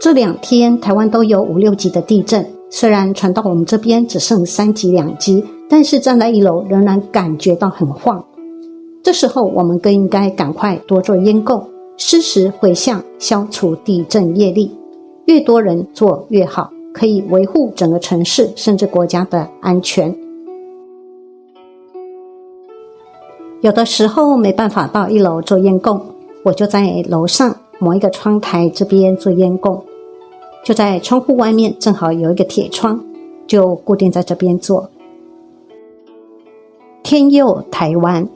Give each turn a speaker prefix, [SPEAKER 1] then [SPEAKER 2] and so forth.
[SPEAKER 1] 这两天台湾都有五六级的地震，虽然传到我们这边只剩三级两级，但是站在一楼仍然感觉到很晃。这时候我们更应该赶快多做烟供，施时回向，消除地震业力。越多人做越好，可以维护整个城市甚至国家的安全。有的时候没办法到一楼做烟供，我就在楼上某一个窗台这边做烟供。就在窗户外面，正好有一个铁窗，就固定在这边做。天佑台湾。